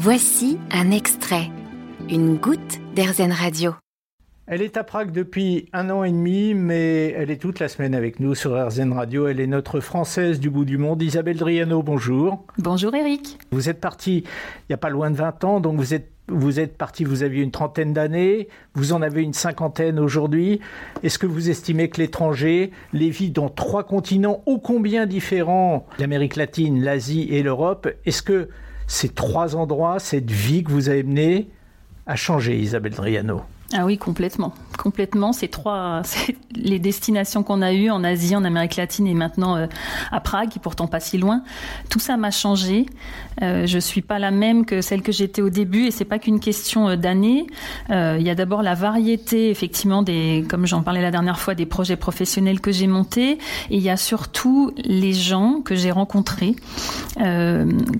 Voici un extrait, une goutte d'Airzen Radio. Elle est à Prague depuis un an et demi, mais elle est toute la semaine avec nous sur RZN Radio. Elle est notre Française du bout du monde, Isabelle Driano. Bonjour. Bonjour Eric. Vous êtes partie il n'y a pas loin de 20 ans, donc vous êtes vous êtes parti, vous aviez une trentaine d'années, vous en avez une cinquantaine aujourd'hui. Est-ce que vous estimez que l'étranger, les vies dans trois continents ô combien différents, l'Amérique latine, l'Asie et l'Europe, est-ce que ces trois endroits, cette vie que vous avez menée, a changé, Isabelle Driano ah oui, complètement. Complètement. Ces trois, les destinations qu'on a eues en Asie, en Amérique latine et maintenant euh, à Prague, qui pourtant pas si loin, tout ça m'a changé. Euh, je suis pas la même que celle que j'étais au début et c'est pas qu'une question euh, d'années. Euh, il y a d'abord la variété, effectivement, des, comme j'en parlais la dernière fois, des projets professionnels que j'ai montés et il y a surtout les gens que j'ai rencontrés.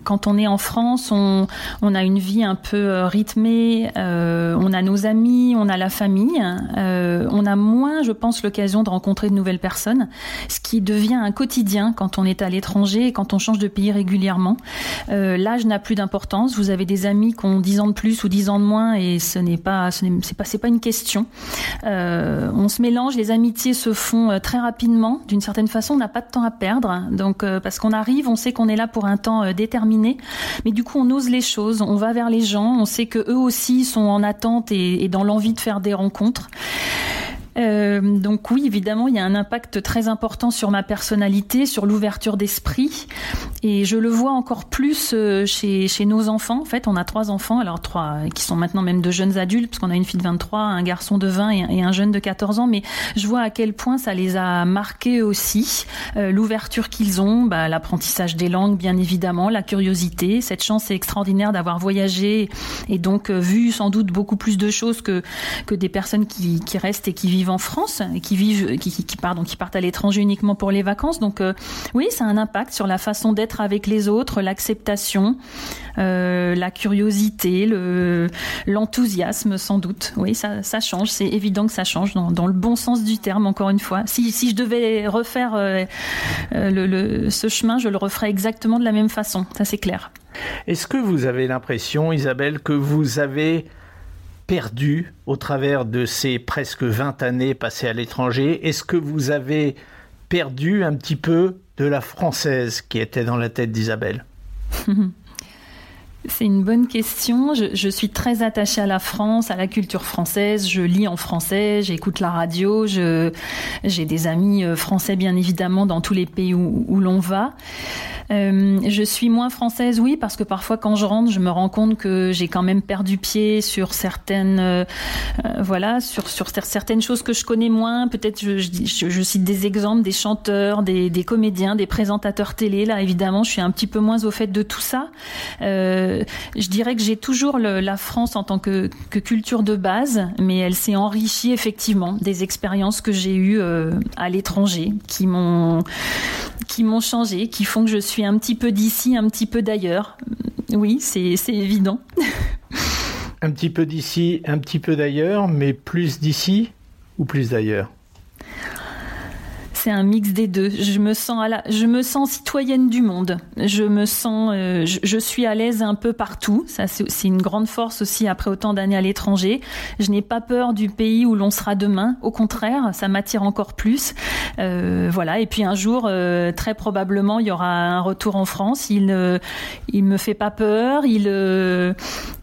quand on est en France, on, on a une vie un peu rythmée, on a nos amis, on a la famille, euh, on a moins, je pense, l'occasion de rencontrer de nouvelles personnes, ce qui devient un quotidien quand on est à l'étranger et quand on change de pays régulièrement. Euh, L'âge n'a plus d'importance. Vous avez des amis qui ont 10 ans de plus ou 10 ans de moins et ce n'est pas, pas, pas une question. Euh, on se mélange, les amitiés se font très rapidement. D'une certaine façon, on n'a pas de temps à perdre. Donc, parce qu'on arrive, on sait qu'on est là pour un temps déterminé, mais du coup, on ose les choses, on va vers les gens, on sait que eux aussi sont en attente et dans l'envie de faire des rencontres. Euh, donc oui, évidemment, il y a un impact très important sur ma personnalité, sur l'ouverture d'esprit, et je le vois encore plus euh, chez, chez nos enfants. En fait, on a trois enfants, alors trois qui sont maintenant même de jeunes adultes, parce qu'on a une fille de 23, un garçon de 20 et, un jeune de 14 ans, mais je vois à quel point ça les a marqués aussi, euh, l'ouverture qu'ils ont, bah, l'apprentissage des langues, bien évidemment, la curiosité, cette chance extraordinaire d'avoir voyagé et donc euh, vu sans doute beaucoup plus de choses que, que des personnes qui, qui restent et qui vivent en France et qui vivent, qui, qui, qui partent, qui partent à l'étranger uniquement pour les vacances. Donc euh, oui, ça a un impact sur la façon d'être avec les autres, l'acceptation, euh, la curiosité, le l'enthousiasme sans doute. Oui, ça, change. C'est évident que ça change dans, le bon sens du terme. Encore une fois, si, si je devais refaire euh, euh le, ce chemin, je le referais exactement de la même façon. Ça c'est clair. Est-ce que vous avez l'impression, Isabelle, que vous avez perdu au travers de ces presque 20 années passées à l'étranger? Est-ce que vous avez perdu un petit peu de la française qui était dans la tête d'Isabelle C'est une bonne question. Je, suis très attachée à la France, à la culture française. Je lis en français, j'écoute la radio. J'ai des amis euh, français, bien évidemment, dans tous les pays où l'on va. Euh, je suis moins française, oui, parce que parfois quand je rentre, je me rends compte que j'ai quand même perdu pied sur certaines, euh, voilà, sur, certaines choses que je connais moins. Peut-être, je, je, cite des exemples, des chanteurs, des, comédiens, des présentateurs télé. Là, évidemment, je suis un petit peu moins au fait de tout ça. Euh, je dirais que j'ai toujours la France en tant que, culture de base, mais elle s'est enrichie effectivement des expériences que j'ai eues euh, à l'étranger, qui m'ont qui m'ont changé, qui font que je suis un petit peu d'ici, un petit peu d'ailleurs. Oui, c'est évident. un petit peu d'ici, un petit peu d'ailleurs, mais plus d'ici ou plus d'ailleurs? Un mix des deux. Je me sens à la, je me sens citoyenne du monde. Je me sens, euh, je, suis à l'aise un peu partout. Ça, c'est une grande force aussi après autant d'années à l'étranger. Je n'ai pas peur du pays où l'on sera demain. Au contraire, ça m'attire encore plus. Euh, voilà. Et puis un jour, euh, très probablement, il y aura un retour en France. Il, il me fait pas peur. Il,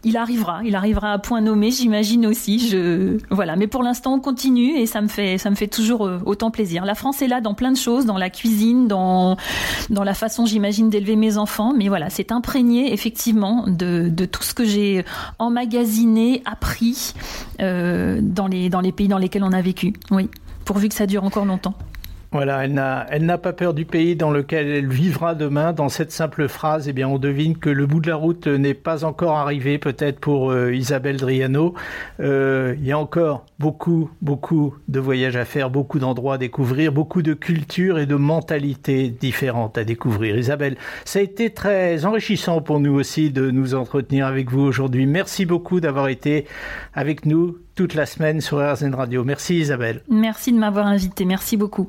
il arrivera. Il arrivera à point nommé, j'imagine aussi. Je, voilà. Mais pour l'instant, on continue et ça me fait, ça me fait toujours autant plaisir. La France est là dans plein de choses, dans la cuisine, dans, la façon, j'imagine, d'élever mes enfants. Mais voilà, c'est imprégné effectivement de, tout ce que j'ai emmagasiné, appris euh, dans les pays dans lesquels on a vécu. Oui, pourvu que ça dure encore longtemps. Voilà, elle n'a, pas peur du pays dans lequel elle vivra demain. Dans cette simple phrase, eh bien, on devine que le bout de la route n'est pas encore arrivé, peut-être pour euh, Isabelle Driano. Euh, il y a encore beaucoup, beaucoup de voyages à faire, beaucoup d'endroits à découvrir, beaucoup de cultures et de mentalités différentes à découvrir. Isabelle, ça a été très enrichissant pour nous aussi de nous entretenir avec vous aujourd'hui. Merci beaucoup d'avoir été avec nous toute la semaine sur RZN Radio. Merci Isabelle. Merci de m'avoir invité. Merci beaucoup.